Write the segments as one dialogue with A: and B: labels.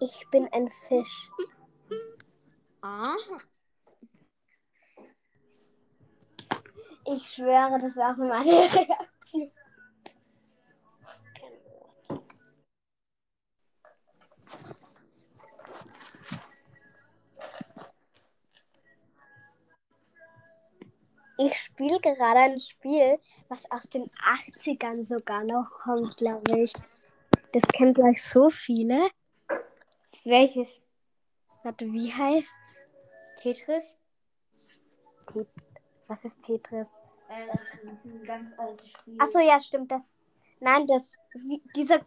A: Ich bin ein Fisch.
B: Aha.
A: Ich schwöre, das war auch meine Reaktion. Ich spiele gerade ein Spiel, was aus den 80ern sogar noch kommt, glaube ich. Das kennen gleich so viele.
B: Welches?
A: Warte, wie heißt's?
B: Tetris?
A: Tet was ist Tetris?
B: Äh, ist ein ganz altes Spiel.
A: Achso, ja, stimmt. Das. Nein, das. Wie, dieser,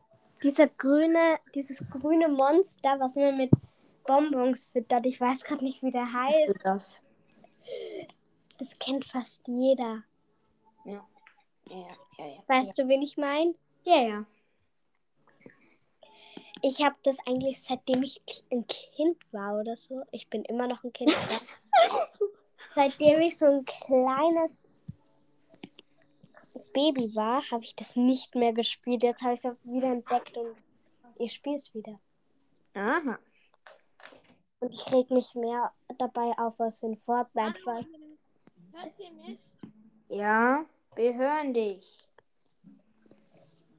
A: dieser grüne, dieses grüne Monster, was man mit Bonbons füttert. Ich weiß gerade nicht, wie der
B: ist
A: heißt.
B: das?
A: Das kennt fast jeder.
B: Ja. Ja, ja, ja.
A: Weißt du, wen ich meine?
B: Ja, ja.
A: Ich habe das eigentlich seitdem ich ein Kind war oder so. Ich bin immer noch ein Kind. seitdem ich so ein kleines Baby war, habe ich das nicht mehr gespielt. Jetzt habe ich es wieder entdeckt und ich spiele es wieder.
B: Aha.
A: Und ich reg mich mehr dabei auf als in Fortnite fast.
C: Hört ihr mich?
B: Ja, wir hören dich.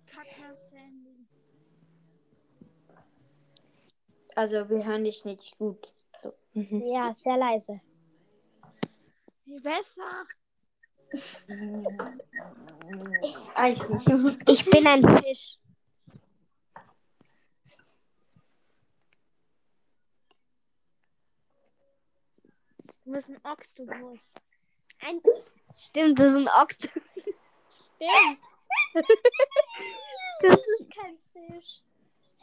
C: Kakas Handy.
B: Also, wir hören dich nicht gut. So. Mhm.
A: Ja, sehr leise.
C: Wie besser?
A: Ich bin ein Fisch.
C: Du bist ein Oktopus.
A: Ein Stimmt, das ist ein Okt. Stimmt. das ist kein Fisch.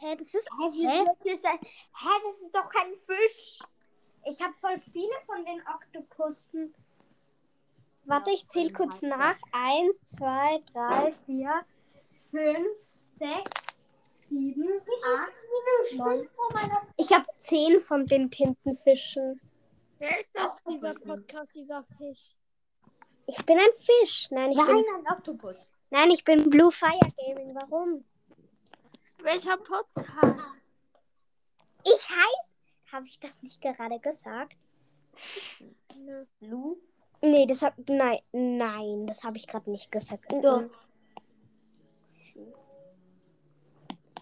A: Hä, das ist. Hä?
B: Das ist ein, hä, das ist doch kein Fisch.
A: Ich habe voll viele von den Oktopussen. Warte, ich zähle kurz nach. Eins, zwei, drei, vier, fünf, sechs, sieben, acht, neun. Ich habe zehn von den Tintenfischen.
C: Wer ist das, dieser Podcast, dieser Fisch?
A: Ich bin ein Fisch. Nein, ich
B: Nein,
A: bin.
B: ein Oktopus.
A: Nein, ich bin Blue Fire Gaming. Warum?
C: Welcher Podcast?
A: Ich heiße. Habe ich das nicht gerade gesagt?
C: Nö.
B: Lu?
A: Nee, das hab. Nein, nein, das habe ich gerade nicht gesagt.
B: Doch.
A: Mhm.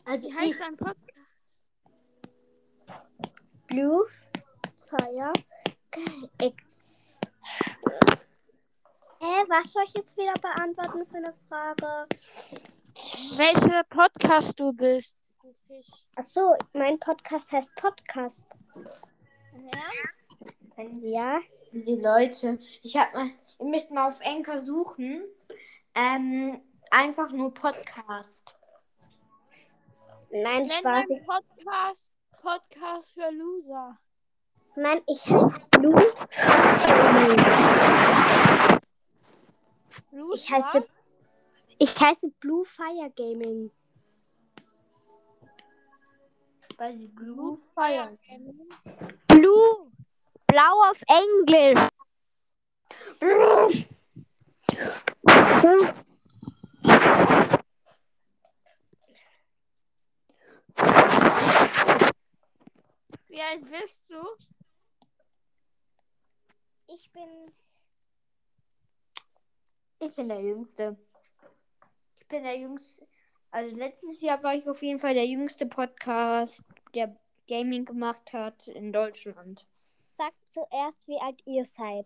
B: Also,
C: Wie heißt dein Podcast?
A: Blue Fire. Hä, was soll ich jetzt wieder beantworten für eine Frage?
C: Welcher Podcast du bist? Du Fisch.
A: Achso, mein Podcast heißt Podcast.
C: Ernst?
A: Ja.
B: diese Leute. Ich hab mal, ihr müsst mal auf Enker suchen. Ähm, einfach nur Podcast.
A: Nein,
C: Nenn
A: Spaß. Ich,
C: Podcast Podcast für Loser.
A: nein, ich heiße Blue.
C: Loser?
A: Ich heiße. Ich heiße Blue Fire Gaming.
B: Weil sie Blue.
C: Fire.
A: Blue. Blau auf Englisch.
C: Wie alt bist du?
A: Ich bin.
B: Ich bin der Jüngste. Ich bin der Jüngste. Also letztes Jahr war ich auf jeden Fall der jüngste Podcast, der Gaming gemacht hat in Deutschland.
A: Sagt zuerst, wie alt ihr seid.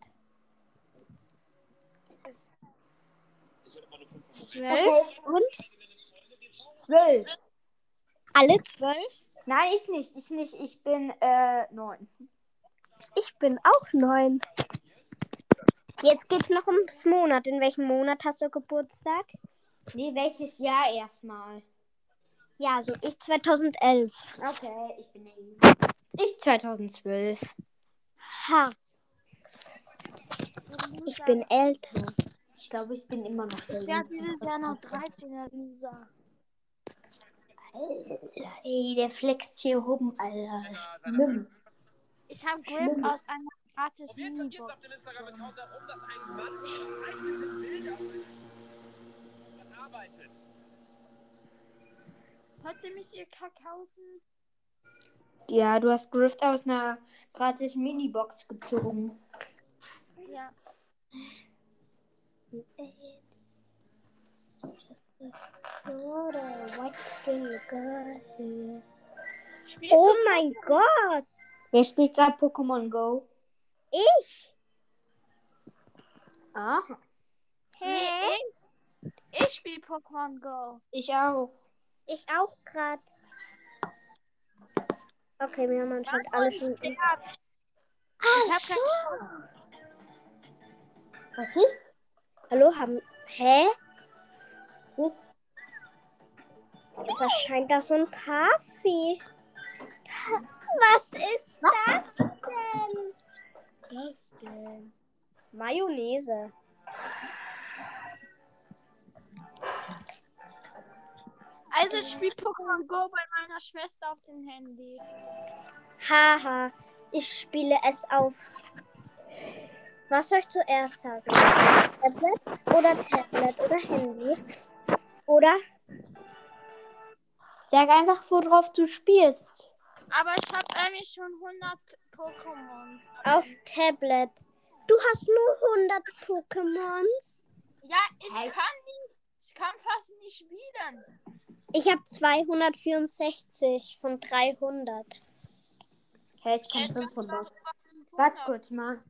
B: Zwölf?
A: Und?
B: Zwölf.
A: Alle zwölf?
B: Nein, ich nicht. Ich nicht. Ich bin äh, neun.
A: Ich bin auch neun. Jetzt geht's noch ums Monat. In welchem Monat hast du Geburtstag?
B: Nee, welches Jahr erstmal?
A: Ja, so ich 2011.
B: Okay, ich bin Jüngste. Ich 2012.
A: Ha, ich bin älter.
B: Ich glaube, ich bin immer noch
C: Ich werde dieses Jahr noch 13, der Loser.
B: Alter, ey, der flext hier rum, Alter. Schlimm.
C: Ich habe Grip aus einer gratis
D: Jetzt
C: Minibox.
D: auf den Instagram-Account darum, dass ein Mann gezeichnete Bilder arbeitet.
C: Wollt ihr mich ihr Kakaufen?
B: Ja, du hast Grift aus einer gratis Minibox gezogen.
C: Ja.
A: Oh mein Gott.
B: Wer spielt gerade Pokémon Go?
A: Ich?
B: Aha.
A: Hä?
C: Nee, ich. Ich spiele Pokémon Go.
B: Ich auch.
A: Ich auch grad. Okay, wir haben anscheinend alle schon.
C: Ich hab, ich hab kein,
A: Was ist? Hallo, haben. Hä? Was? Jetzt erscheint da so ein Kaffee. Was ist das denn? Was denn? Mayonnaise.
C: Also ich spiele Pokémon Go bei meiner Schwester auf dem Handy.
A: Haha, ich spiele es auf. Was soll ich zuerst sagen? Tablet oder Tablet oder Handy? Oder?
B: Sag einfach, worauf du spielst.
C: Aber ich habe eigentlich schon 100 Pokémon.
A: Auf Tablet. Du hast nur 100 Pokémons.
C: Ja, ich kann nicht. Ich kann fast nicht spielen.
A: Ich habe 264 von 300.
B: Hey, ich kann
C: bin
B: 500.
C: über 500.
B: Warte kurz mal.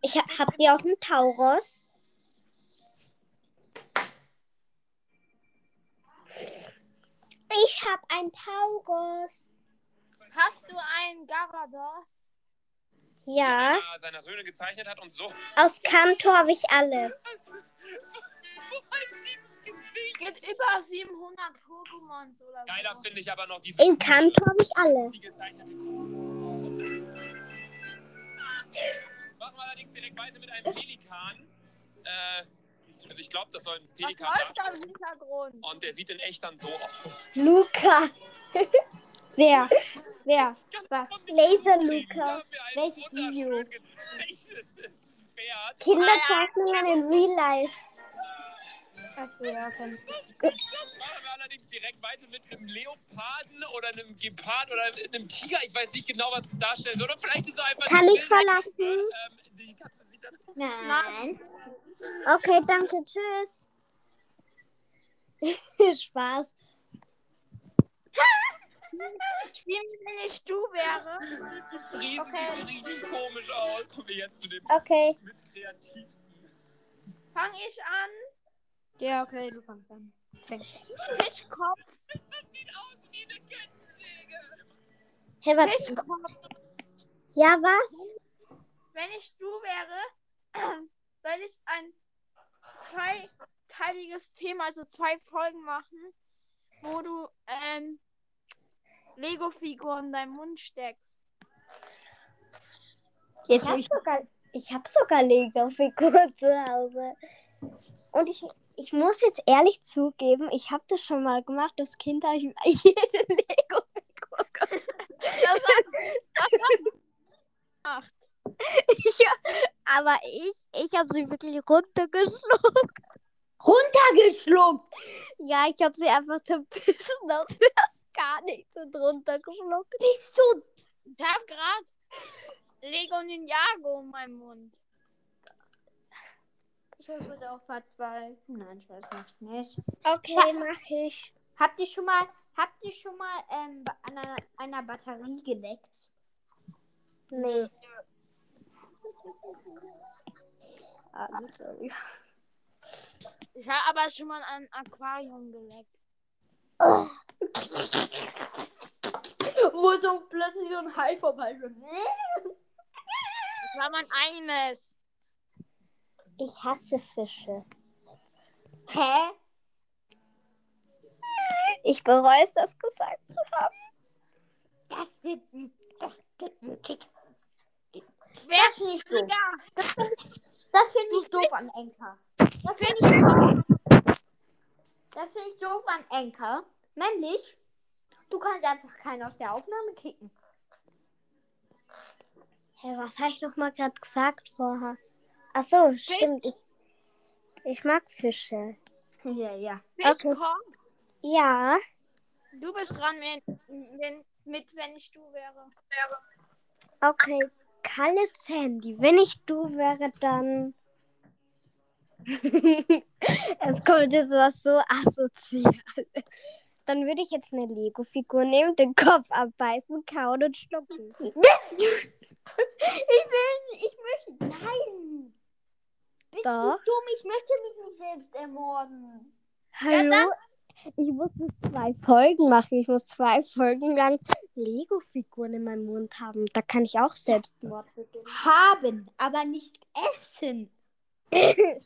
A: Ich ha habt ihr auch einen Tauros? Ich habe einen Tauros.
C: Hast du einen Garados?
A: Ja,
D: er seiner Söhne gezeichnet hat und so.
A: aus Kanto habe ich alles.
D: Dieses Gesicht.
C: Geht über 700 Pokémons oder
D: Geiler
C: so.
D: finde ich aber noch diese.
A: In Kanto habe ich
D: die gezeichnete das- Machen wir allerdings direkt weiter mit einem Pelikan. Äh, also ich glaube, das soll ein
C: Was
D: Pelikan
C: läuft da im Hintergrund?
D: Und der sieht in echt dann so aus.
A: Luca.
B: Wer? Wer? Was?
A: Laser
D: Wir
A: Luca.
D: haben mir ein
B: Welches Video?
D: wunderschön gezeichnetes Pferd.
A: Kinderzeichnungen in Real Life.
B: Achso, ja, kann
D: Machen wir allerdings direkt weiter mit einem Leoparden oder einem Gepard oder einem Tiger. Ich weiß nicht genau, was es darstellen soll. Oder vielleicht ist es einfach.
A: Kann ich verlassen?
D: Ähm, sieht
B: Nein.
A: Okay, danke, tschüss. Spaß.
C: Spielen, wenn ich du wäre.
D: Das Riesen sieht so richtig komisch aus. Kommen wir jetzt zu dem
A: Okay.
D: mit kreativsten.
C: Fange ich an.
B: Ja, okay, du fängst an.
C: Fischkopf.
D: Das sieht aus wie eine Kettensäge.
A: Hey, was?
C: Fischkopf.
A: Ja, was?
C: Wenn ich du wäre, würde ich ein zweiteiliges Thema, also zwei Folgen machen, wo du ähm, Lego-Figuren in deinen Mund steckst.
B: Jetzt
A: Ich
B: will
A: hab
B: ich.
A: sogar, ich hab sogar Lego-Figuren zu Hause. Und ich, ich muss jetzt ehrlich zugeben, ich habe das schon mal gemacht. Das Kind habe ich jede Lego-Figur
C: hat gemacht.
A: ja, aber ich, ich habe sie wirklich runtergeschluckt.
B: Runtergeschluckt!
A: Ja, ich habe sie einfach zerbissen, als wäre es gar nichts und runtergeschluckt.
B: Bist du.
C: Ich habe gerade Lego Ninjago in meinem Mund.
B: Ich würde auch Part 2. Nein, Spaß macht nicht.
A: Okay, mach ich.
B: Habt ihr schon mal, habt ihr schon mal ähm, an einer, einer Batterie geleckt?
A: Nee.
B: Ah, glaub ich.
C: Ich habe aber schon mal ein Aquarium geleckt.
B: Wo so plötzlich so ein Hai vorbeischwimmt.
C: Das war mein eines.
A: Ich hasse Fische.
B: Hä?
A: Ich bereue es, das gesagt zu haben.
B: Das wird ein, das gibt einen Kick.
C: Wer
B: Das finde ich doof.
C: Digga,
B: Das finde
C: Du
B: ich doof an Enker. Das finde ich doof. Das finde ich doof an Enker. Männlich, du kannst einfach keinen aus der Aufnahme kicken.
A: Hä, was habe ich noch mal gerade gesagt vorher? Ach so, stimmt. Ich, ich mag Fische.
B: Ja, ja.
C: Fischkopf.
A: Ja,
C: Du bist dran, wenn, wenn mit wenn ich du wäre.
A: Okay, Kalle Sandy. Wenn ich du wäre, dann. es kommt jetzt was so asozial. Dann würde ich jetzt eine Lego-Figur nehmen, den Kopf abbeißen, kauen und schlucken.
B: Ich will, ich möchte, nein. Bist
A: Doch.
B: du dumm? Ich möchte mich nicht selbst ermorden.
A: Hallo? ich muss das zwei Folgen machen. Ich muss zwei Folgen lang Lego-Figuren in meinem Mund haben. Da kann ich auch Selbstmord beginnen.
B: Haben, aber nicht essen.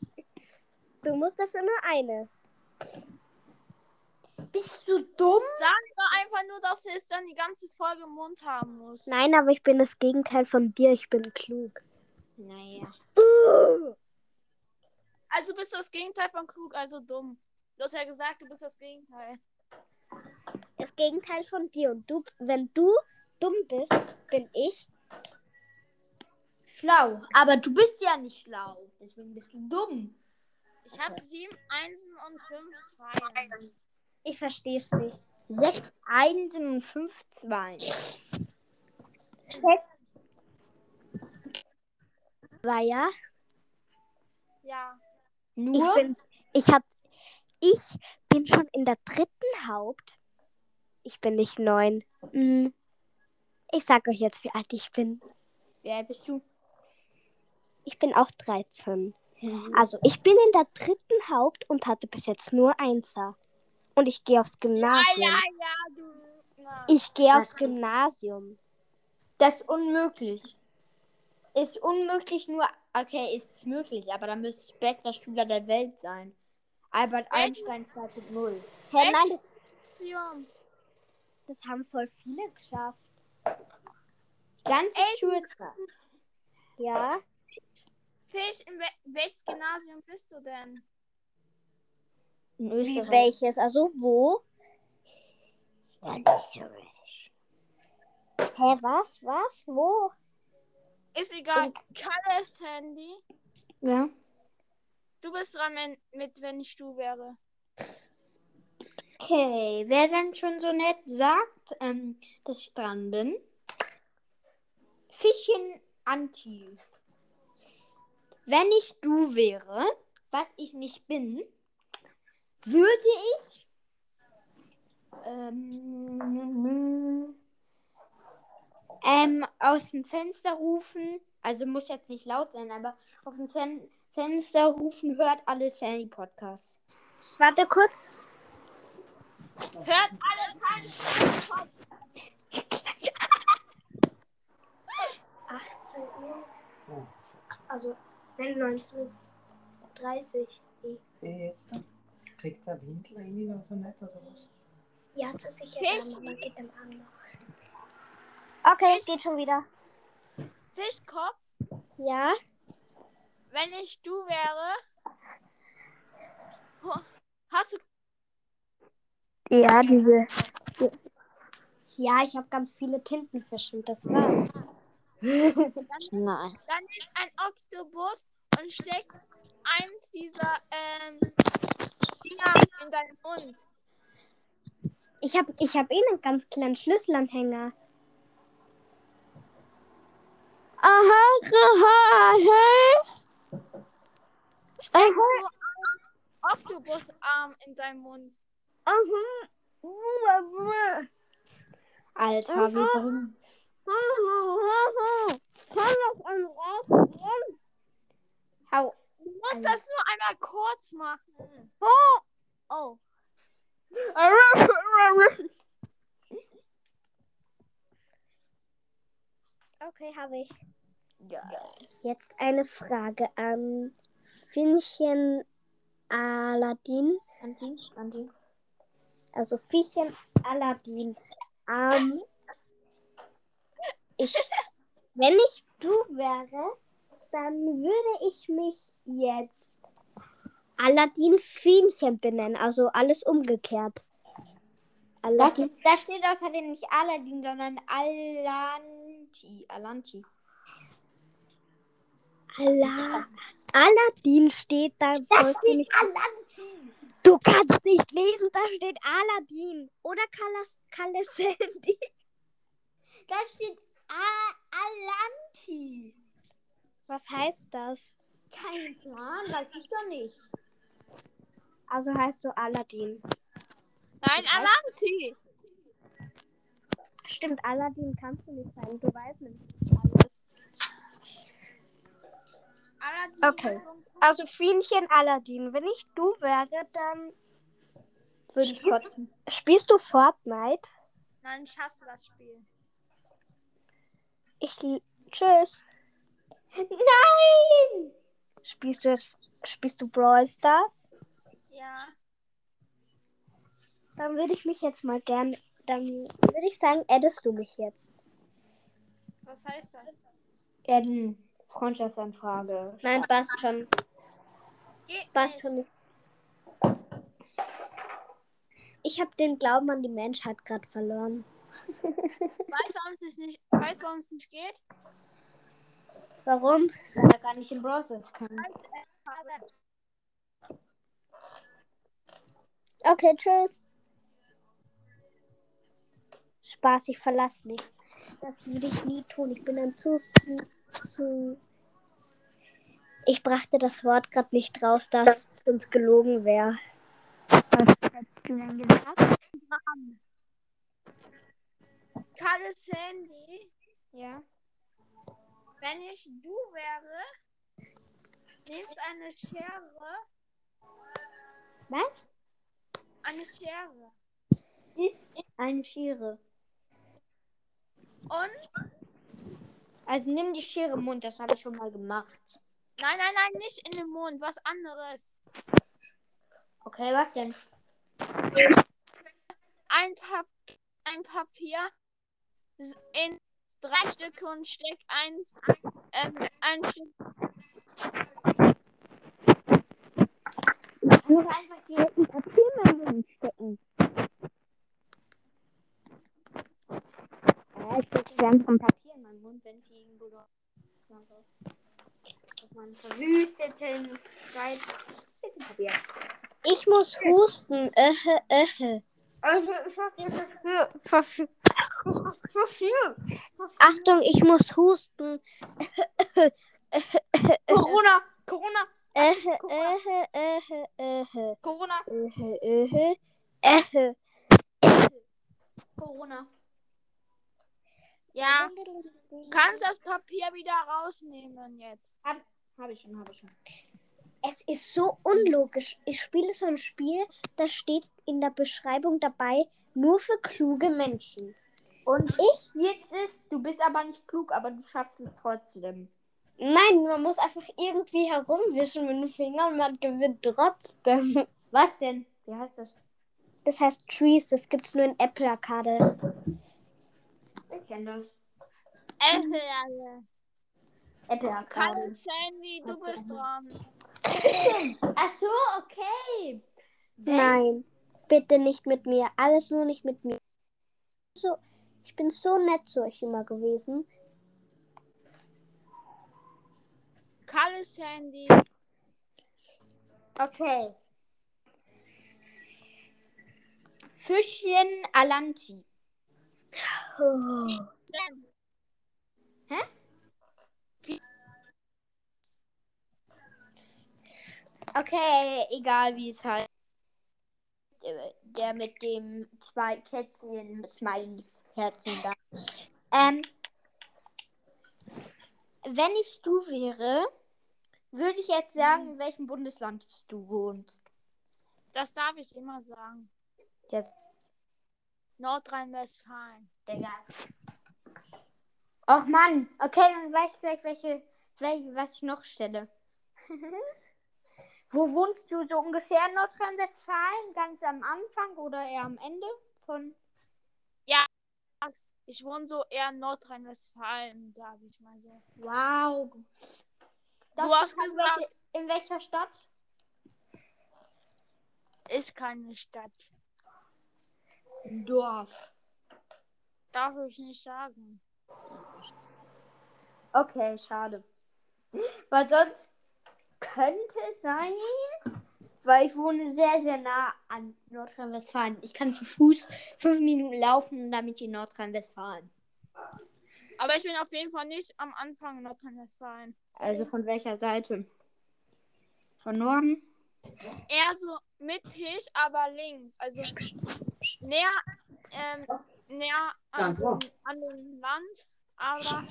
A: Du musst dafür nur eine.
B: Bist du dumm?
C: Sag doch einfach nur, dass er es dann die ganze Folge im Mund haben muss.
A: Nein, aber ich bin das Gegenteil von dir. Ich bin klug.
B: Naja.
C: Also bist du das Gegenteil von klug, also dumm. Du hast ja gesagt, du bist das Gegenteil.
A: Das Gegenteil von dir. Und du, wenn du dumm bist, bin ich.
B: Schlau. Aber du bist ja nicht schlau. Deswegen bist du dumm.
C: Ich habe sieben Einsen und fünf Zweien.
A: Ich verstehe es nicht.
B: Sechs Einsen und fünf Zweien.
A: War ja.
C: Ja.
A: Ich
B: Nur?
A: bin, ich hab, ich bin schon in der dritten Haupt. Ich bin nicht neun. Hm. Ich sag euch jetzt, wie alt ich bin.
B: Wie alt bist du?
A: Ich bin auch 13. Also, ich bin in der dritten Haupt und hatte bis jetzt nur Einser. Und ich gehe aufs
C: Ja,
A: Gymnasium.
C: ja, ja, du. Na.
A: Ich gehe aufs Gymnasium.
B: Das ist unmöglich. Ist unmöglich nur. Okay, ist es möglich, aber dann müsste ich bester Schüler der Welt sein. Albert Einstein 2.0.
A: Hä,
C: Echt?
A: nein, das, das haben voll viele geschafft.
B: Ganze Schulzeit.
A: Ja.
C: Fisch, in wel welches Gymnasium bist du denn?
B: In
A: Wie
B: Österreich.
A: welches? Also wo?
B: Ja, in Österreich.
A: Hä, was? Was? Wo?
C: Ist egal. Kalles Handy.
B: Ja.
C: Du bist dran wenn, mit, wenn ich du wäre.
B: Okay, wer dann schon so nett sagt, ähm, dass ich dran bin. Fischchen Anti. Wenn ich du wäre, was ich nicht bin, würde ich ähm, ähm, aus dem Fenster rufen. Also muss jetzt nicht laut sein, aber auf dem Fen Fenster rufen, hört alle Sandy Podcasts.
A: Warte kurz.
C: Hört alle Teile.
A: 18 Uhr. Also, nein, 19.30 Uhr.
E: Wie jetzt? Kriegt der Windel rein oder nicht, oder was?
A: Ja, zur Sicherheit.
C: Fisch.
A: aber geht am Abend noch. Okay, geht schon wieder.
C: Fischkopf.
A: Ja.
C: Wenn ich du wäre. Hast du.
A: Ja, diese. Ja, ich habe ganz viele Tintenfische und das war's.
B: Nein.
C: Dann nimm ein Oktopus und steck eins dieser ähm, Dinger in deinen Mund.
A: Ich habe ich hab eh einen ganz kleinen Schlüsselanhänger. Aha, aha,
C: Steck so einen Oktopusarm in deinen Mund.
A: aha.
B: Alter, wir bringen. Hau.
C: Du musst das nur einmal kurz machen.
A: Oh. Okay, habe ich. Jetzt eine Frage an Finnchen Aladdin.
B: Anti, Anti.
A: Also Fiechchen Aladdin. Ähm, ich, wenn ich du wäre, dann würde ich mich jetzt Aladdin Fienchen benennen. Also alles umgekehrt.
B: Das, da steht außerdem nicht Aladdin, sondern Alanti. Alanti.
A: Ala Aladdin steht da. Du
B: steht Alanti.
A: Du kannst nicht lesen, da steht Aladdin. Oder Kalas, Kalle Sandy.
B: Da steht A Alanti.
A: Was heißt das?
B: Kein Plan, weiß ich doch nicht.
A: Also heißt du Aladdin.
C: Nein, Alanti.
A: Stimmt, Aladdin kannst du nicht sein. Du weißt nicht alles.
C: Aladdin
A: Okay. Also Fienchen Aladdin. Wenn ich du wäre, dann
B: Würde ich
A: Spielst-
B: kotzen.
A: spielst du Fortnite?
C: Nein, ich hasse das Spiel.
A: Ich tschüss.
B: Nein!
A: Spielst du es? Spielst du Brawl Stars?
C: Ja.
A: Dann würde ich mich jetzt mal gern. Dann würde ich sagen, addest du mich jetzt.
C: Was heißt das?
B: Werden Freundschaftsanfrage.
A: Nein, passt schon.
C: Geht
A: Passt schon nicht. Ich habe den Glauben an die Menschheit gerade verloren.
C: Weißt du, warum es nicht, weißt, du, warum es nicht geht?
A: Warum?
B: Weil er gar nicht im Browser kann.
A: Okay, tschüss. Spaß, ich verlasse mich. Das würde ich nie tun. Ich bin dann zu. zu ich brachte das Wort gerade nicht raus, dass es uns gelogen wäre. Was hättest du denn gesagt?
C: Mann. Kalles Handy.
B: Ja.
C: Wenn ich du wäre, nimmst eine Schere.
B: Was?
C: Eine Schere.
B: Ist eine Schere.
C: Und?
B: Also nimm die Schere im Mund, das habe ich schon mal gemacht.
C: Nein, nein, nein, nicht in den Mund. Was anderes.
B: Okay, was denn?
C: Ein, Pap ein Papier in drei Stücke und steck eins, ähm, ein Stück.
A: Ich doch einfach direkt ein Papier in meinen Mund stecken.
B: Ich stecke ganz vom Papier in meinen Mund, wenn ich irgendwo. Auf meinen verwüsteten Streit. Jetzt ein Papier.
A: Ich muss husten. Öhe, öhe.
B: Also, ich hab. Dafür.
A: Achtung, ich muss husten.
B: Corona. Corona.
A: Öhe, öhe, öhe.
B: Corona.
A: Öhe.
B: Corona.
C: Ja, du kannst das Papier wieder rausnehmen jetzt.
B: Habe ich schon, habe ich schon.
A: Es ist so unlogisch. Ich spiele so ein Spiel, da steht in der Beschreibung dabei, nur für kluge Menschen.
B: Und ich jetzt ist, du bist aber nicht klug, aber du schaffst es trotzdem.
A: Nein, man muss einfach irgendwie herumwischen mit dem Finger und man gewinnt trotzdem.
B: Was denn? Wie heißt das?
A: Das heißt Trees, das gibt's nur in Apple Arcade.
B: Ich kenne das.
C: Apple, alle.
B: Apple Arcade.
C: Kalles Handy, du bist dran.
B: Ach so, okay. Wenn-
A: Nein, bitte nicht mit mir. Alles nur nicht mit mir. So, ich bin so nett zu euch immer gewesen.
C: Kalles Handy.
B: Okay. Fischchen Alanti.
A: Oh.
B: Okay, egal wie es heißt. Der- Der mit dem zwei Kätzchen Smileys Herzen da. Ähm, wenn ich du wäre, würde ich jetzt sagen, in welchem Bundesland du wohnst.
C: Das darf ich immer sagen.
B: Jetzt.
C: Nordrhein-Westfalen.
B: Digga. Och Mann, okay, dann weiß ich gleich, welche, welche, was ich noch stelle. Wo wohnst du so ungefähr in Nordrhein-Westfalen? Ganz am Anfang oder eher am Ende von.
C: Ich wohne so eher in Nordrhein-Westfalen, sage ich mal so.
B: Wow.
C: Du hast gesagt-
B: welche, in welcher Stadt?
C: Ist keine Stadt.
B: Dorf.
C: Darf ich nicht sagen.
B: Okay, schade. Weil sonst könnte es sein, weil ich wohne sehr, sehr nah an Nordrhein-Westfalen. Ich kann zu Fuß fünf Minuten laufen und damit in Nordrhein-Westfalen.
C: Aber ich bin auf jeden Fall nicht am Anfang Nordrhein-Westfalen.
B: Also von welcher Seite? Von Norden?
C: Eher so mittig, aber links. Also näher, ähm, näher an, an dem Land, aber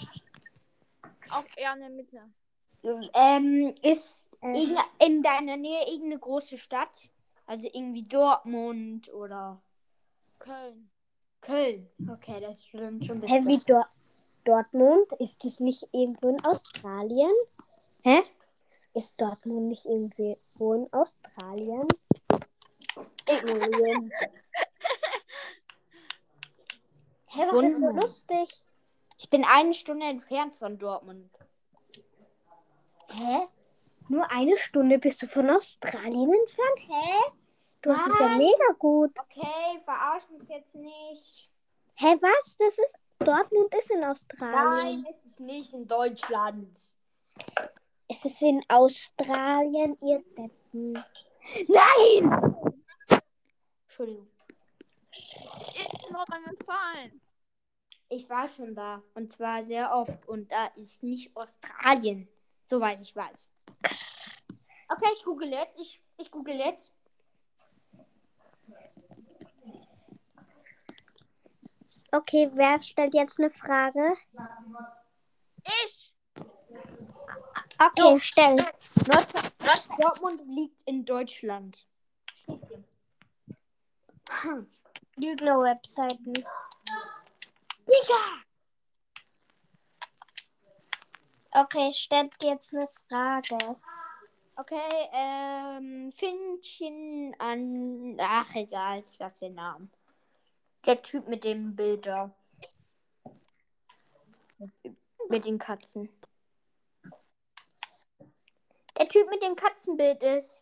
C: auch eher in der Mitte.
B: Ähm, ist
A: Äh.
B: in deiner Nähe irgendeine große Stadt? Also irgendwie Dortmund oder
C: Köln.
B: Köln. Okay, das ist schon, ein
A: Hä,
B: bisschen.
A: wie Dor Dortmund? Ist das nicht irgendwo in Australien?
B: Hä?
A: Ist Dortmund nicht irgendwo in Australien? Hä, was ist so lustig?
B: Ich bin eine Stunde entfernt von Dortmund.
A: Hä? Nur eine Stunde bist du von Australien entfernt? Hä? Du hast es ja
B: Was?
A: mega gut.
B: Okay, verarsch mich jetzt nicht.
A: Hä, was? Das ist. Dortmund ist in Australien.
B: Nein, es ist nicht in Deutschland.
A: Es ist in Australien, ihr Deppen.
B: Nein! Entschuldigung.
C: In Nordrhein-Westfalen.
B: Ich war schon da. Und zwar sehr oft. Und da ist nicht Australien. Soweit ich weiß. Okay, ich google jetzt. Ich, ich google jetzt.
A: Okay, wer stellt jetzt eine Frage?
C: Ich!
A: Okay, stell.
B: Nord Nord Dortmund liegt in Deutschland. Hm.
A: Lügner-Webseiten. Okay, stellt jetzt eine Frage.
B: Okay, ähm, Finnchen an. Ach, egal, ich lasse den Namen. Der Typ mit dem Bild da. Mit den Katzen. Der Typ mit dem Katzenbild ist.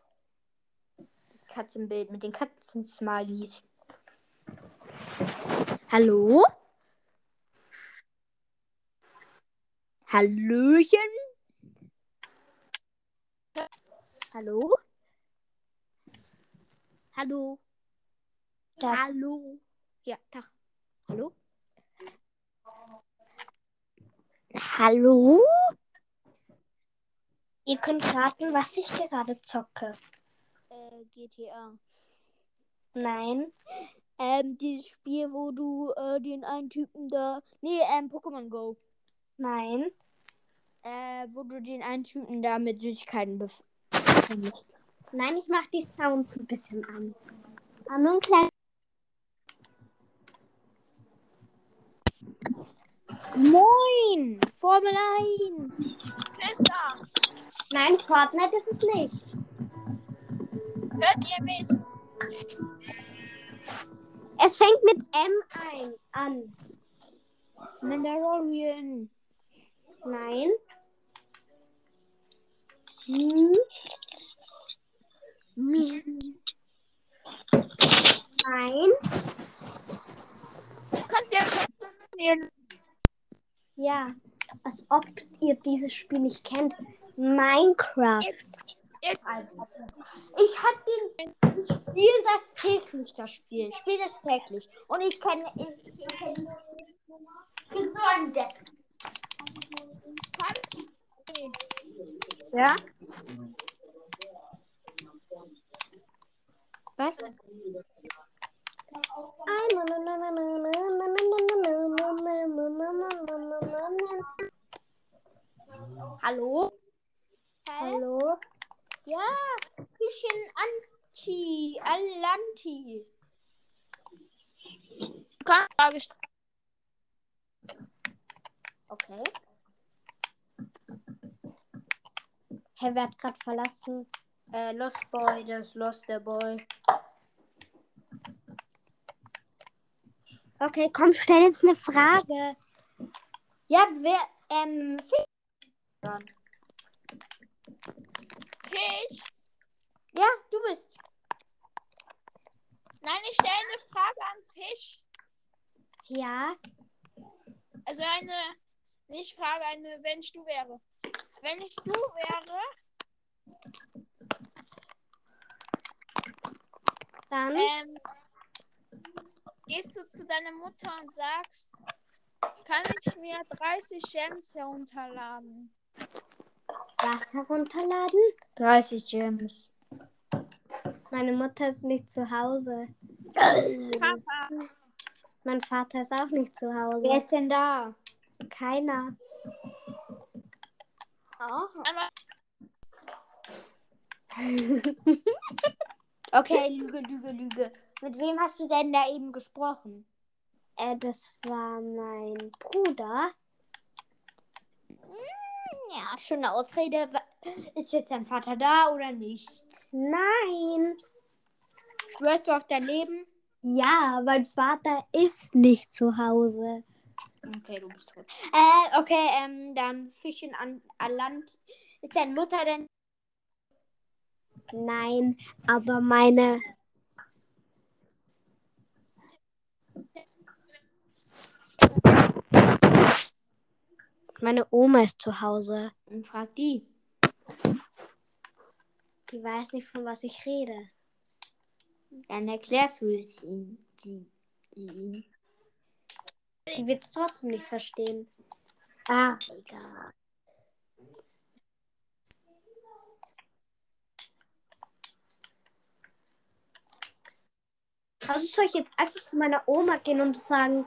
B: Das Katzenbild mit den Katzen-Smileys. Hallo? Hallöchen? Hallo? Hallo?
A: Da.
B: Hallo? Ja, Tag. Hallo? Hallo?
A: Ihr könnt raten, was ich gerade zocke.
B: Äh, GTA.
A: Nein.
B: Ähm, dieses Spiel, wo du äh, den einen Typen da. Nee, ähm, Pokémon Go.
A: Nein.
B: Äh, wo du den einen Typen da mit Süßigkeiten bef.
A: Nein, ich mache die Sounds ein bisschen an. Ah, nur ein kleines.
B: Moin! Formel 1!
C: Tessa!
A: Nein, Fortnite ist es nicht.
C: Hört ihr mich?
A: Es fängt mit M ein an.
B: Mandalorian.
A: Nein. Mi.
B: Mi.
A: Nein.
C: Könnt ihr
A: Ja. Als ob ihr dieses Spiel nicht kennt. Minecraft.
B: Ich hab den. Ich spiele das täglich, das Spiel. Ich spiele das täglich. Und ich kenne. Ich, ich, kenn- ich bin so ein Depp. Ja? Was? Hallo?
A: Hallo?
B: Ja, bisschen Anti, Alanti.
C: Keine Frage?
B: Okay.
A: Herr wer hat gerade verlassen?
B: Äh, Lost Boy, das Lost der Boy.
A: Okay, komm, stell jetzt eine Frage.
B: Ja, wer, ähm, Dann.
C: Fisch?
B: Ja, du bist.
C: Nein, ich stelle eine Frage an Fisch.
A: Ja,
C: Also eine, nicht Frage, eine, wenn ich du wäre. Wenn ich du wäre,
A: dann.
C: ähm, gehst du zu deiner Mutter und sagst, kann ich mir 30 Gems herunterladen?
A: Was herunterladen?
B: 30 Gems.
A: Meine Mutter ist nicht zu Hause.
C: Papa,
A: Mein Vater ist auch nicht zu
B: Wer
A: Hause.
B: ist denn da?
A: Keiner.
C: aber
B: Okay, Lüge, Lüge, Lüge. Mit wem hast du denn da eben gesprochen?
A: Äh, das war mein Bruder.
B: Ja, schöne Ausrede. Ist jetzt dein Vater da oder nicht?
A: Nein.
B: Schwörst du auf dein Leben?
A: Ja, mein Vater ist nicht zu Hause.
B: Okay, du bist tot. Äh, okay, ähm, dann Fischchen an, an Land. Ist deine Mutter denn?
A: Nein, aber meine. Meine Oma ist zu Hause.
B: Dann frag die.
A: Die weiß nicht, von was ich rede.
B: Dann erklärst du es ihm. Sie. Ihm.
A: Die wird es trotzdem nicht verstehen.
B: Ah, egal.
A: Also soll ich jetzt einfach zu meiner Oma gehen und sagen,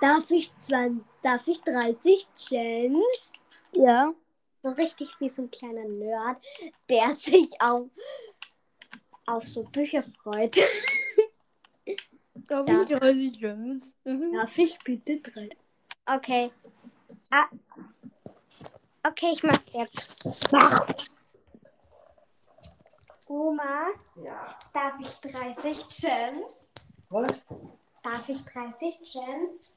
A: darf ich 20, darf ich 30 Gems?
B: Ja.
A: So richtig wie so ein kleiner Nerd, der sich auf, auf so Bücher freut.
B: Darf
A: Ja.
B: ich 30 Gems? Mhm.
A: Darf ich bitte drei? Okay. Ah. Okay, ich mach's jetzt. Oma,
E: Ja.
A: darf ich 30 Gems?
E: Was?
A: Darf ich 30 Gems?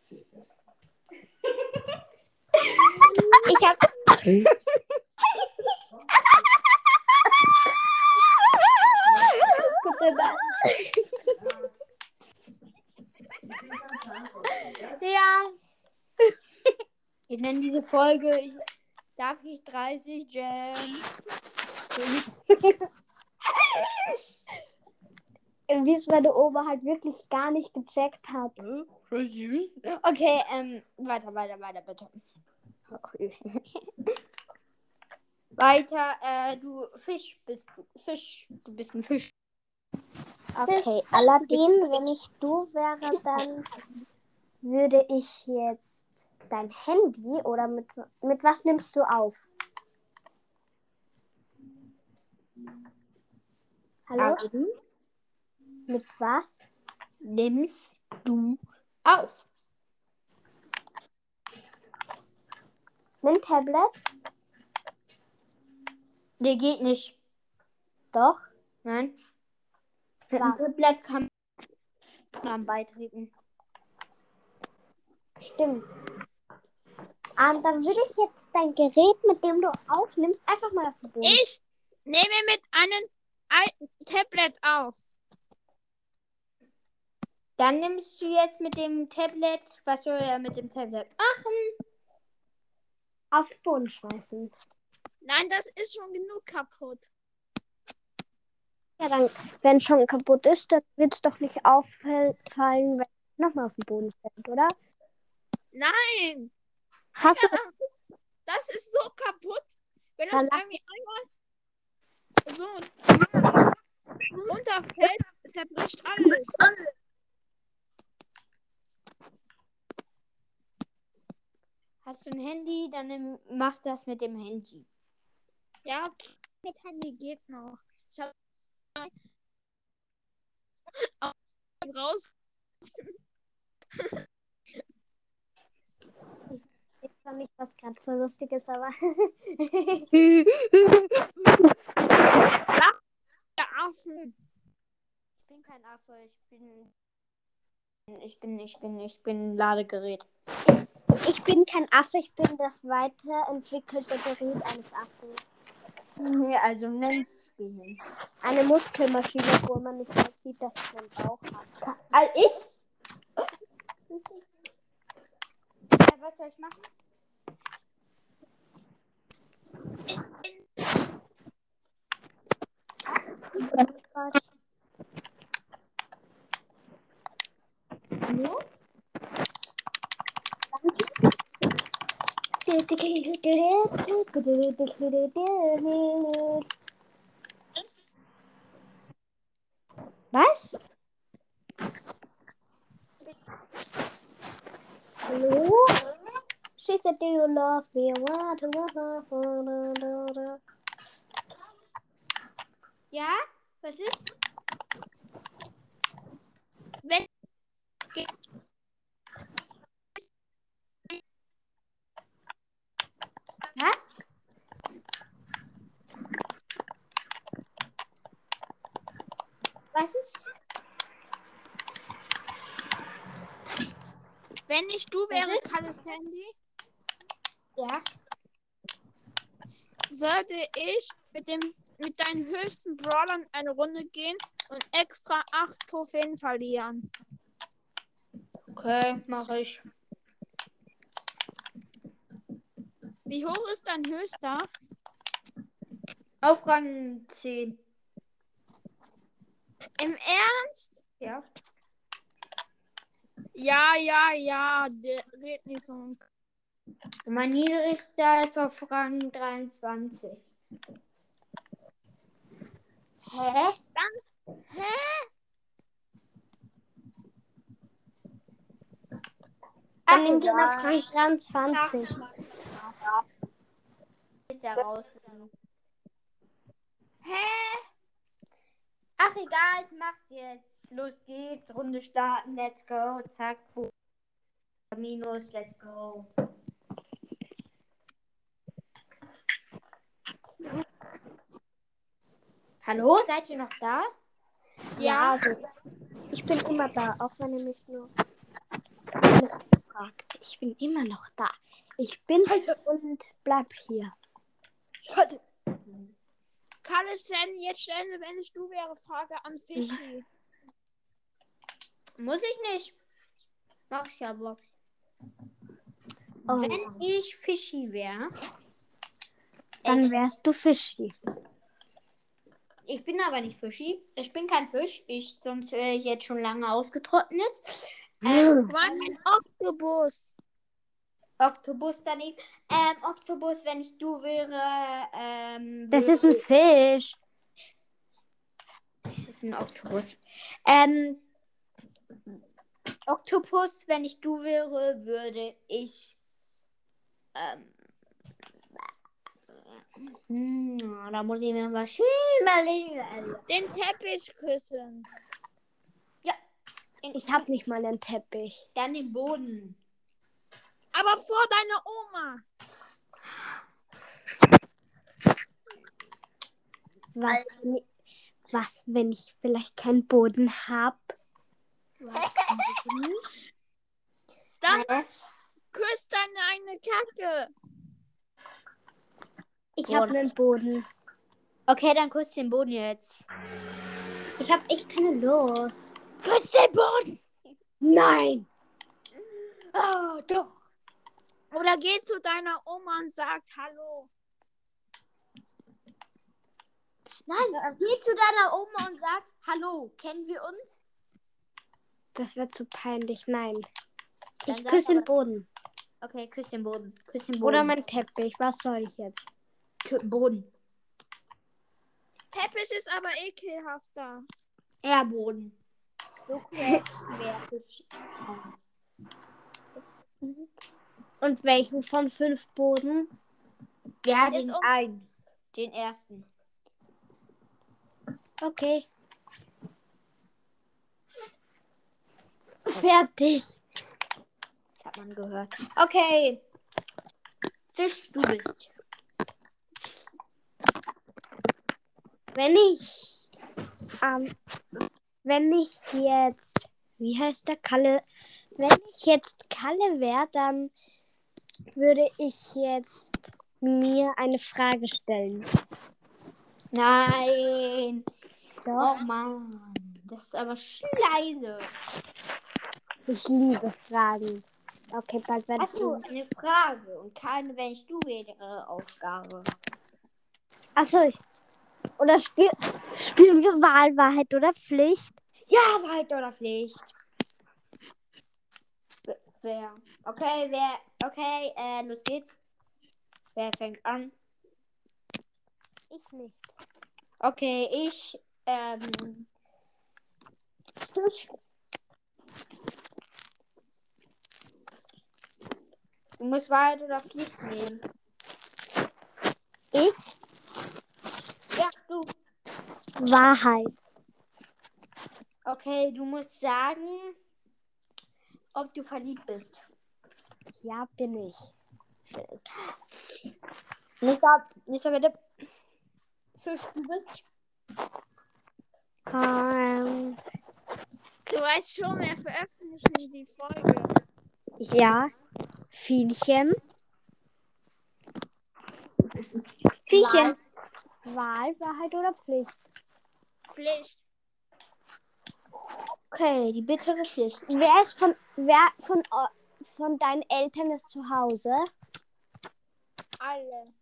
B: Ich hab.
A: Gute Nacht.
B: Ja. Wir nennen diese Folge. Darf ich 30 Gems?
A: Wie es meine Oma halt wirklich gar nicht gecheckt hat.
B: Okay, ähm, weiter, weiter, weiter, bitte. weiter, äh, du Fisch bist du. Fisch, du bist ein Fisch.
A: Okay, Aladdin, wenn ich du wäre, dann würde ich jetzt dein Handy oder mit, mit was nimmst du auf? Hallo?
B: Aladdin,
A: Mit was?
B: nimmst du auf.
A: Mit dem Tablet?
B: Nee, geht nicht.
A: Doch.
B: Nein. Mit dem? Tablet kann man beitreten.
A: Stimmt. Ähm, dann würde ich jetzt dein Gerät, mit dem du aufnimmst, einfach mal auf
C: ich nehme mit einem alten Tablet auf.
B: Dann nimmst du jetzt mit dem Tablet, was soll er mit dem Tablet machen?
A: Auf den Boden schmeißen.
C: Nein, das ist schon genug kaputt.
A: Ja, dann, wenn es schon kaputt ist, dann wird es doch nicht auffallen, wenn es nochmal auf den Boden fällt, oder?
C: Nein,
A: Hast du
C: das ist so kaputt. Wenn das irgendwie einmal so runterfällt, zerbricht alles.
B: Hast du ein Handy, dann nimm, mach das mit dem Handy.
C: Ja, mit Handy geht noch. Ich habe raus.
A: Ich weiß nicht, was gerade so lustig ist, aber.
C: Der Affen.
B: Ich bin kein Affe, ich bin. Ich bin, ich bin, ich bin ein Ladegerät.
A: Ich bin kein Affe, ich bin das weiterentwickelte Gerät eines Affen.
B: Ja, also ihn.
A: Eine Muskelmaschine, wo man nicht mehr sieht, dass es einen Bauch hat.
B: Also ich? Ja, was soll ich machen?
A: Danke. Was? Hallo? She said, do you love me? What was I
B: Ja? Was ist? Wenn. Was? Was ist?
C: Wenn ich du wäre,
B: ist?
C: Kalle Sandy,
B: Ja.
C: würde ich mit dem mit deinen höchsten Brawlern eine Runde gehen und extra acht Trophäen verlieren.
B: Okay, mache ich.
C: Wie hoch ist dein höchster?
B: Auf Rang 10.
C: Im Ernst?
B: Ja.
C: Ja, ja, ja. Der redet nicht so.
B: Mein niedrigster ist auf Rang 23. Hä?
C: Hä?
A: Dann nimm den auf Rang 23.
B: Ist ja rausgegangen.
C: Hä?
B: Ach egal, ich mach's jetzt. Los geht's, Runde starten, let's go, zack, boom. Minus, let's go. Hallo, seid ihr noch da?
A: Ja, also, ich bin immer da, auch wenn ihr mich nur fragt. Ich bin immer noch da. Ich bin und bleib hier.
C: Kalle Sandy, jetzt stellen wenn ich du wäre, Frage an Fischi.
B: Muss ich nicht. Mach ich aber.
A: Oh,
B: Wenn ich Fischi wäre,
A: dann wärst du Fischi.
B: ich bin aber nicht Fischi. Ich bin kein Fisch. Ich, sonst wäre ich jetzt schon lange ausgetrocknet. Ähm,
C: War ein Oktopus.
B: Oktopus daneben. Ähm, Oktopus, wenn ich du wäre. Ähm,
A: Das
B: würde-
A: ist ein Fisch.
B: Das ist ein Oktopus. Ähm, Oktopus, wenn ich du wäre, würde ich. Ähm, hm, da muss ich mir was überlegen.
C: Den Teppich küssen.
A: Ich hab nicht mal einen Teppich.
B: Dann den Boden.
C: Aber vor deiner Oma.
A: Was, wenn- was, wenn ich vielleicht keinen Boden hab?
C: Dann küsst deine eine Kacke.
A: Ich hab
B: Boden.
A: einen Boden.
B: Okay, dann küsst den Boden jetzt.
A: Ich hab echt keine Lust.
B: Küss den Boden!
A: Nein!
B: Oh, doch.
C: Oder geh zu deiner Oma und sagt Hallo.
B: Nein, geh zu deiner Oma und sag, hallo, kennen wir uns?
A: Das wird zu peinlich. Nein.
B: Dann
A: Ich küsse den Boden.
B: Okay, küss den Boden. Küss den Boden.
A: Oder mein Teppich. Was soll ich jetzt?
B: Boden.
C: Teppich ist aber ekelhafter.
B: Ja, Boden. So.
A: Und welchen von fünf Boden?
B: Ja, den
C: um-
B: einen. Den ersten.
A: Okay. Fertig.
B: Das hat man gehört. Okay. Fisch, du bist.
A: Wenn ich, ähm, wenn ich jetzt, wie heißt der Kalle? Wenn ich jetzt Kalle wäre, dann würde ich jetzt mir eine Frage stellen.
B: Nein.
A: Doch.
B: Oh Mann. Das ist aber schleise.
A: Ich liebe Fragen. Okay, bald werde
B: Hast
A: ich.
B: du eine Frage und keine, wenn ich du wäre, Aufgabe.
A: Achso. ich- Oder spiel, spielen wir Wahl, Wahrheit oder Pflicht?
B: Ja, Wahrheit oder Pflicht? Wer? Okay, wer? Okay, äh, los geht's. Wer fängt an?
A: Ich nicht.
B: Okay, ich. Ähm. Du musst Wahrheit oder Pflicht nehmen.
A: Ich?
B: Ja, du.
A: Wahrheit.
B: Okay, du musst sagen, ob du verliebt bist.
A: Ja, bin ich.
B: Nissa, Nissa, bitte. Fisch, du bist.
A: Ähm,
C: Du weißt schon, wir veröffentlichen die Folge.
A: ja. Fienchen.
B: Viecher.
A: Wahl, Wahrheit oder Pflicht?
C: Pflicht.
B: Okay, die bittere Pflicht.
A: Wer ist von, wer von, von deinen Eltern ist zu Hause?
C: Alle.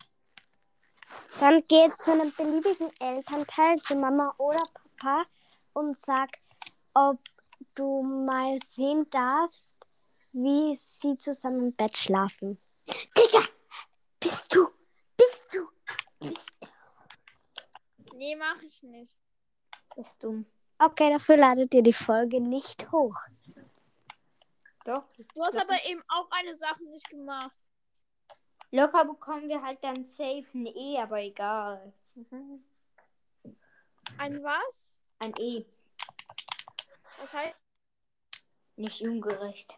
A: Dann geh zu einem beliebigen Elternteil, zu Mama oder Papa und sag, ob du mal sehen darfst, wie sie zusammen im Bett schlafen. Digga, bist du, bist du,
C: Nee, mach ich nicht.
B: Bist du.
A: Okay, dafür ladet ihr die Folge nicht hoch.
B: Doch.
C: Du hast aber eben auch eine Sache nicht gemacht.
B: Locker bekommen wir halt dann safe ein E, aber egal.
C: Ein was?
B: Ein E.
C: Was heißt?
B: Nicht ungerecht.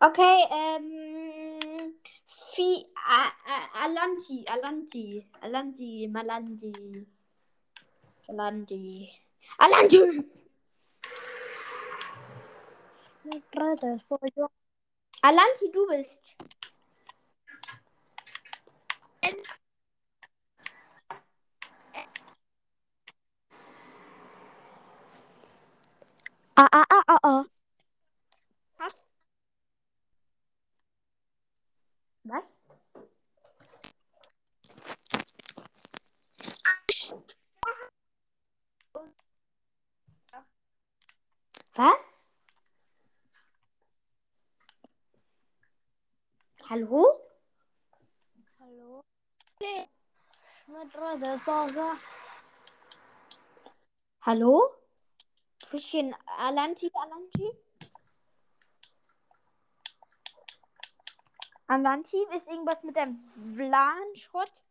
B: Okay, ähm. Fi Alanti, Alanti, Alanti, Malanti. Alanti. Alanti! Alanti, du bist.
A: Ah, ah, ah, ah, ah.
C: Hast
B: Was? Was? Hallo?
A: Hallo?
B: Hallo? Fischchen Alanti, Alanti? Alanti, ist irgendwas mit deinem WLAN-Schrott?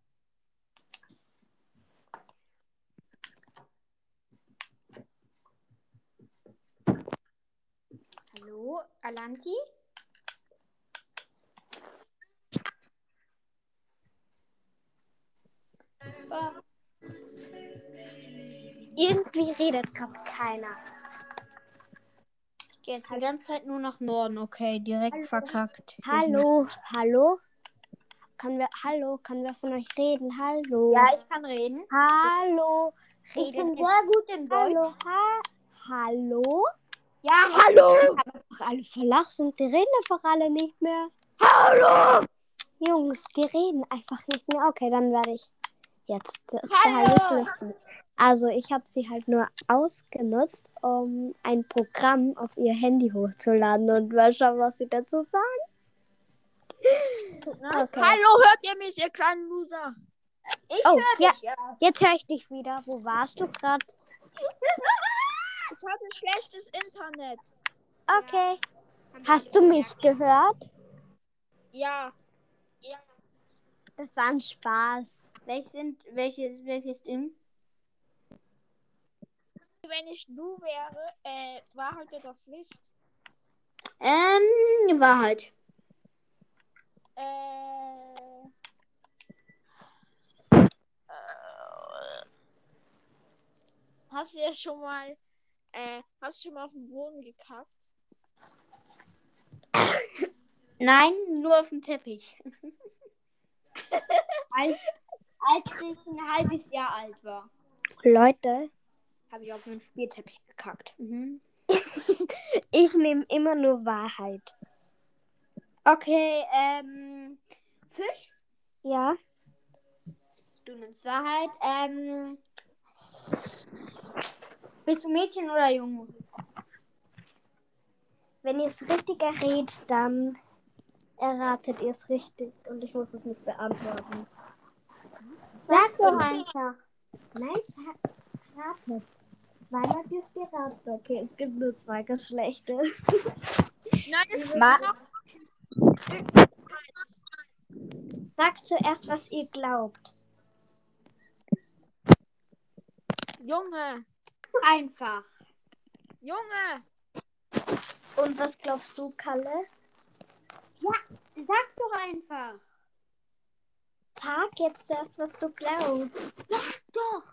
B: Hallo, Alanti?
A: Irgendwie redet gerade keiner.
B: Ich gehe jetzt die ganze Zeit nur nach Norden, okay, direkt verkackt.
A: Hallo, hallo? Können wir, hallo, können wir von euch reden? Hallo.
B: Ja, ich kann reden.
A: Hallo. Ich
B: Redet
A: bin
B: sehr gut in Deutsch.
A: Hallo. Ha hallo?
B: Ja, hallo.
A: Aber einfach alle verlassen. Die reden einfach alle nicht mehr.
B: Hallo.
A: Jungs, die reden einfach nicht mehr. Okay, dann werde ich jetzt das
B: Hallo.
A: Also, ich habe sie halt nur ausgenutzt, um ein Programm auf ihr Handy hochzuladen und mal schauen, was sie dazu sagen. Okay.
C: Hallo, hört ihr mich, ihr kleinen Loser?
B: Ich
A: Oh,
B: höre
A: ja.
B: dich, ja.
A: Jetzt höre ich dich wieder. Wo warst du gerade?
C: Ich hatte schlechtes Internet.
A: Okay. Hast du mich gehört?
C: Ja.
A: Das war ein Spaß.
B: Welches sind, welches, welches Ding?
C: Wenn ich du wäre, äh, Wahrheit oder Pflicht?
B: Ähm, Wahrheit.
C: Äh. Hast du ja schon mal, äh, hast du schon mal auf den Boden gekackt?
B: Nein, nur auf dem Teppich. als, als ich ein halbes Jahr alt war,
A: Leute,
B: habe ich auf einen Spielteppich gekackt. Mhm.
A: ich nehme immer nur Wahrheit.
B: Okay, ähm, Fisch?
A: Ja?
B: Du nimmst Wahrheit. Ähm, bist du Mädchen oder Junge?
A: Wenn ihr es richtig errät, dann erratet ihr es richtig und ich muss es nicht beantworten.
B: Sag doch einfach.
A: Nein, sag, ratet. Zweimal dürft ihr raten. Okay, es gibt nur zwei Geschlechter.
C: Nein, es gibt
B: Ma-
C: noch
A: Sagt zuerst, was ihr glaubt.
C: Junge.
B: Einfach.
C: Junge.
A: Und was glaubst du, Kalle?
B: Sag doch einfach.
A: Sag jetzt zuerst, was du glaubst.
B: Doch.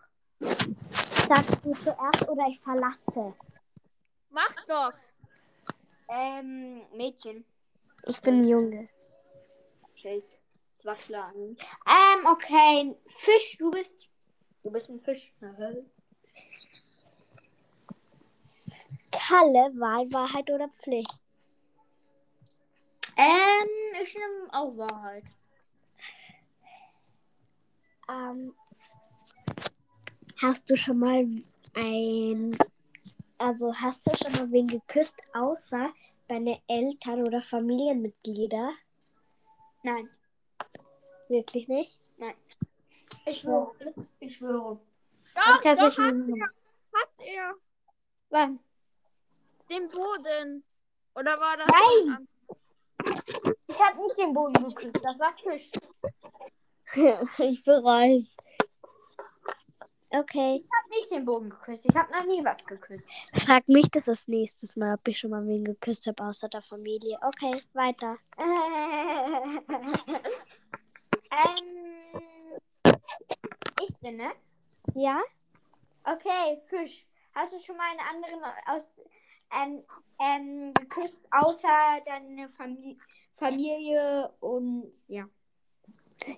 A: Sagst du zuerst oder ich verlasse?
C: Mach doch.
B: Ähm, Mädchen.
A: Ich bin Junge.
B: Shit. Das war klar. Ähm, okay. Fisch, du bist. Du bist ein Fisch.
A: Kalle, Wahl, Wahrheit oder Pflicht?
B: Ähm, ich nehme auch Wahrheit.
A: Ähm, hast du schon mal ein, also hast du schon mal wen geküsst, außer deine Eltern oder Familienmitglieder?
B: Nein.
A: Wirklich nicht?
B: Ich schwöre. Ich schwöre.
C: Doch, doch, hat,
B: nicht.
C: hat er.
B: Wann?
C: Den Boden. Oder war das
B: Nein. Ich habe nicht den Boden geküsst. Das war Fisch.
A: ich bereue Okay.
B: Ich habe nicht den Boden geküsst. Ich habe noch nie was geküsst.
A: Frag mich das das nächste Mal, ob ich schon mal wen geküsst habe, außer der Familie. Okay, weiter.
B: ähm, ich bin, ne?
A: Ja?
B: Okay, Fisch. Hast du schon mal einen anderen aus, ähm, ähm, geküsst, außer deine Famili Familie und ja.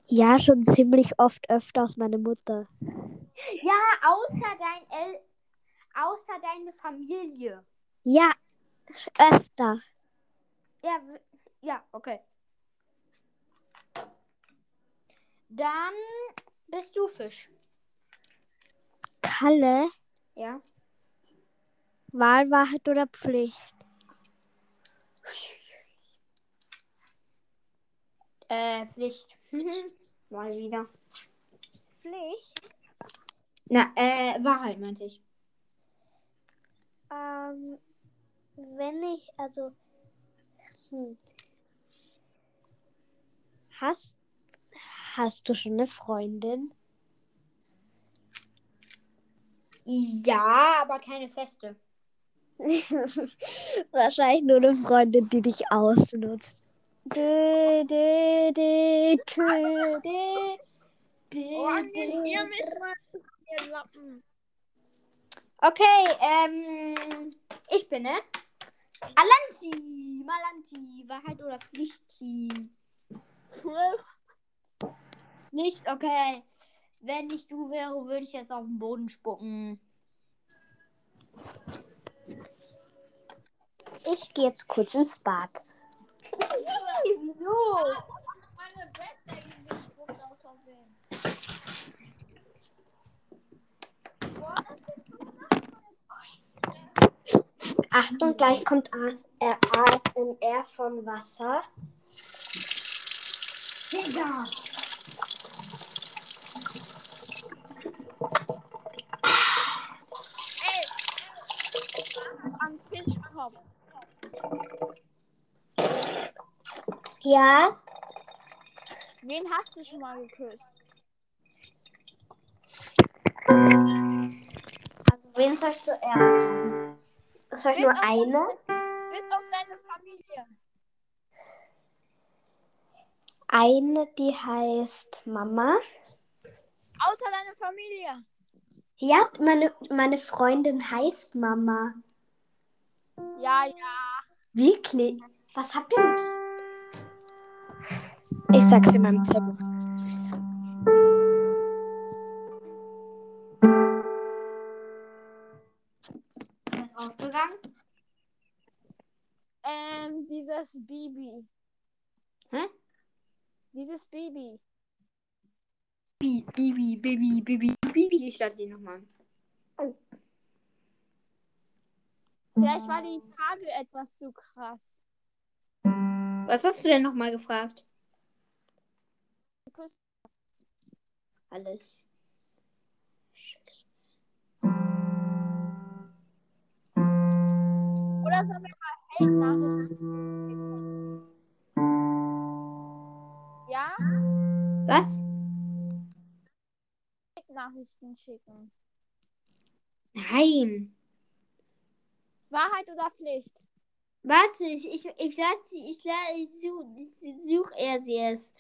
A: Ja, schon ziemlich oft öfters meine Mutter.
B: Ja, außer dein El außer deine Familie.
A: Ja, öfter.
B: Ja, ja, okay. Dann bist du Fisch.
A: Kalle,
B: Ja.
A: Wahl, Wahrheit oder Pflicht?
B: Äh, Pflicht. Mal wieder.
A: Pflicht?
B: Na, äh, Wahrheit meinte ich.
A: Ähm, wenn ich, also, hm. Hast, hast du schon eine Freundin?
B: Ja, aber keine feste.
A: Wahrscheinlich nur eine Freundin, die dich ausnutzt. Dö, dö, dö, dö,
C: Oh, ihr mal, ihr Lappen.
B: Okay, ähm, ich bin, ne? Alanti, Malanti, Wahrheit oder Pflichti? Nicht, okay. Wenn ich du wäre, würde ich jetzt auf den Boden spucken.
A: Ich gehe jetzt kurz ins Bad.
B: Wieso?
C: Meine Bettdecke gespuckt aus Versehen.
A: Achtung, gleich kommt AS äh, ASMR von Wasser.
B: Digga.
C: Am Fischkopf.
A: Ja,
C: Wen hast du schon mal geküsst?
A: also wen soll ich zuerst? Soll ich
C: Bis
A: nur
C: auf
A: eine?
C: Bis auf deine Familie.
A: Eine, die heißt Mama.
C: Außer deine Familie.
A: Ja, meine, meine Freundin heißt Mama.
C: Ja, ja.
A: Wirklich? Was habt ihr? Ich sag's in meinem Zimmer.
B: Ist aufgegangen?
C: Ähm, dieses Bibi.
B: Hä?
C: Dieses Bibi.
B: Bibi, Bibi, Bibi, Bibi, Bibi. Ich lade die nochmal an.
C: Vielleicht war die Frage etwas zu krass.
B: Was hast du denn nochmal gefragt? Alles.
C: Oder sollen wir mal Hate-Nachrichten schicken? Ja?
B: Was?
C: Hate-Nachrichten schicken.
B: Nein.
C: Wahrheit oder Pflicht?
B: Warte, ich, ich, ich lade sie, ich lade, suche such er sie erst.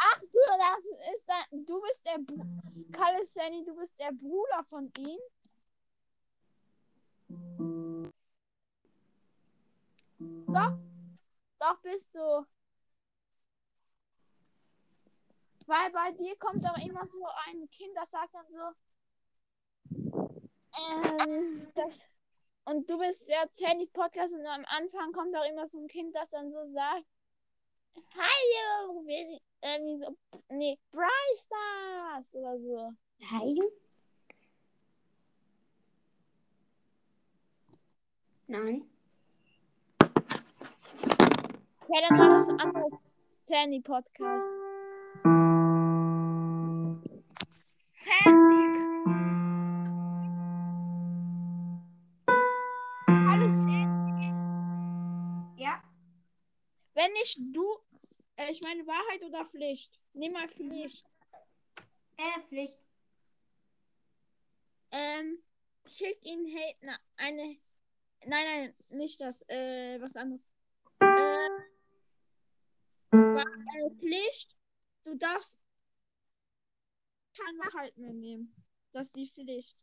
C: Ach du, das ist dein, du bist der Br Kalle Sandy, du bist der Bruder von ihm. Doch, doch bist du. Weil bei dir kommt doch immer so ein Kind, das sagt dann so, ähm, das, und du bist ja Sandys Podcast und am Anfang kommt auch immer so ein Kind, das dann so sagt, Hallo, irgendwie so, nee, Bryce Stars oder so.
B: Nein. Nein.
C: Ja, dann war das ein anderes Sandy Podcast. Sandy. Wenn nicht du, äh, ich meine Wahrheit oder Pflicht? Nimm mal Pflicht.
B: Äh, Pflicht.
C: Ähm, schickt ihn Hate, na, eine, nein, nein, nicht das, äh, was anderes. Äh, war eine Pflicht, du darfst keine Wahrheit mehr nehmen. Das ist die Pflicht.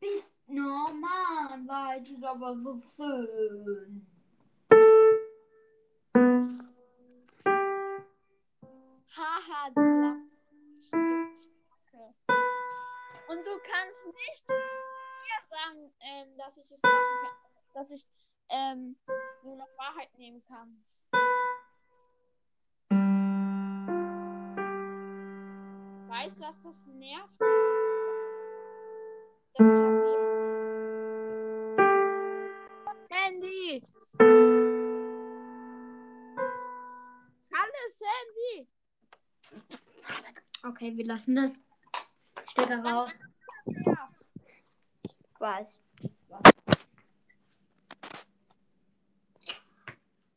B: Bist normal, weil du aber so schön.
C: Haha, du. Und du kannst nicht mir sagen, ähm, dass ich es machen kann, dass ich ähm, nur noch Wahrheit nehmen kann. Weißt du, dass das nervt, das Klavier? Handy! Hallo Sandy!
B: Okay, wir lassen das. Stecker raus.
C: Ja.
B: Was?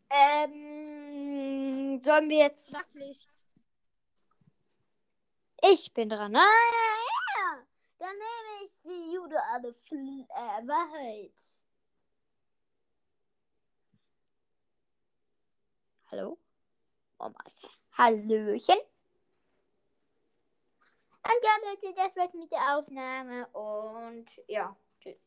B: Ähm, sollen wir jetzt.
C: Sag.
B: Ich bin dran. Ah, ja. Dann nehme ich die Jude alle äh, Wahrheit. Hallo? Marcel. Hallöchen. Und ja, Leute, das war's mit der Aufnahme und ja, tschüss.